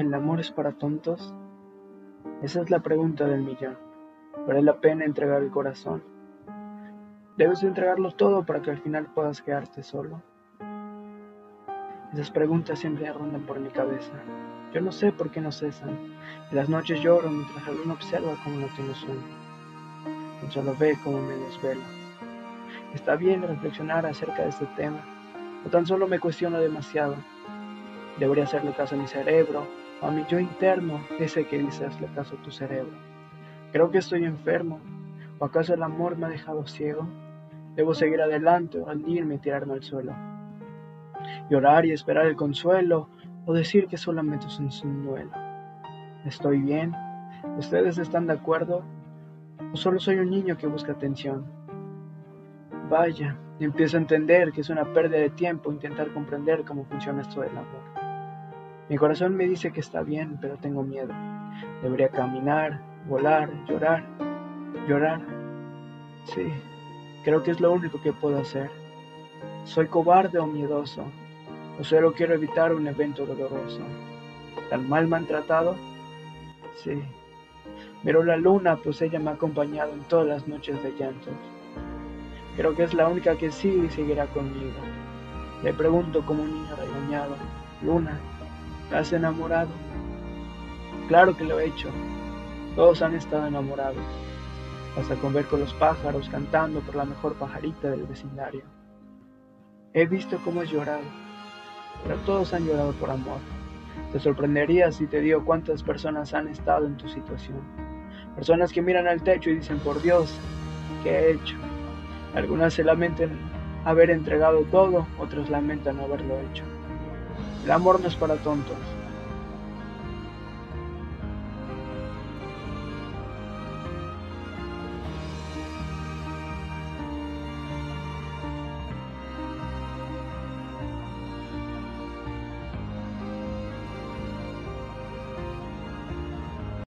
¿El amor es para tontos? Esa es la pregunta del millón. ¿Vale la pena entregar el corazón? Debes entregarlo todo para que al final puedas quedarte solo. Esas preguntas siempre rondan por mi cabeza. Yo no sé por qué no cesan. En las noches lloro mientras la luna observa cómo no tengo sueño. No solo ve cómo me desvelo. Está bien reflexionar acerca de este tema, o tan solo me cuestiono demasiado. Debería hacerle caso a mi cerebro, o a mi yo interno, ese que dice hazle caso a tu cerebro. Creo que estoy enfermo, o acaso el amor me ha dejado ciego. Debo seguir adelante o rendirme y tirarme al suelo. Llorar y esperar el consuelo, o decir que solamente es un duelo. ¿Estoy bien? ¿Ustedes están de acuerdo? ¿O solo soy un niño que busca atención? Vaya, empiezo a entender que es una pérdida de tiempo intentar comprender cómo funciona esto del amor. Mi corazón me dice que está bien, pero tengo miedo. Debería caminar, volar, llorar, llorar. Sí, creo que es lo único que puedo hacer. ¿Soy cobarde o miedoso? ¿O solo quiero evitar un evento doloroso? ¿Tan mal me han tratado? Sí. Miro la luna, pues ella me ha acompañado en todas las noches de llantos. Creo que es la única que sigue y seguirá conmigo. Le pregunto como un niño regañado, Luna, ¿te has enamorado? Claro que lo he hecho. Todos han estado enamorados. Hasta con ver con los pájaros cantando por la mejor pajarita del vecindario. He visto cómo has llorado, pero todos han llorado por amor. Te sorprendería si te digo cuántas personas han estado en tu situación. Personas que miran al techo y dicen, por Dios, ¿qué he hecho? Algunas se lamentan haber entregado todo, otras lamentan no haberlo hecho. El amor no es para tontos,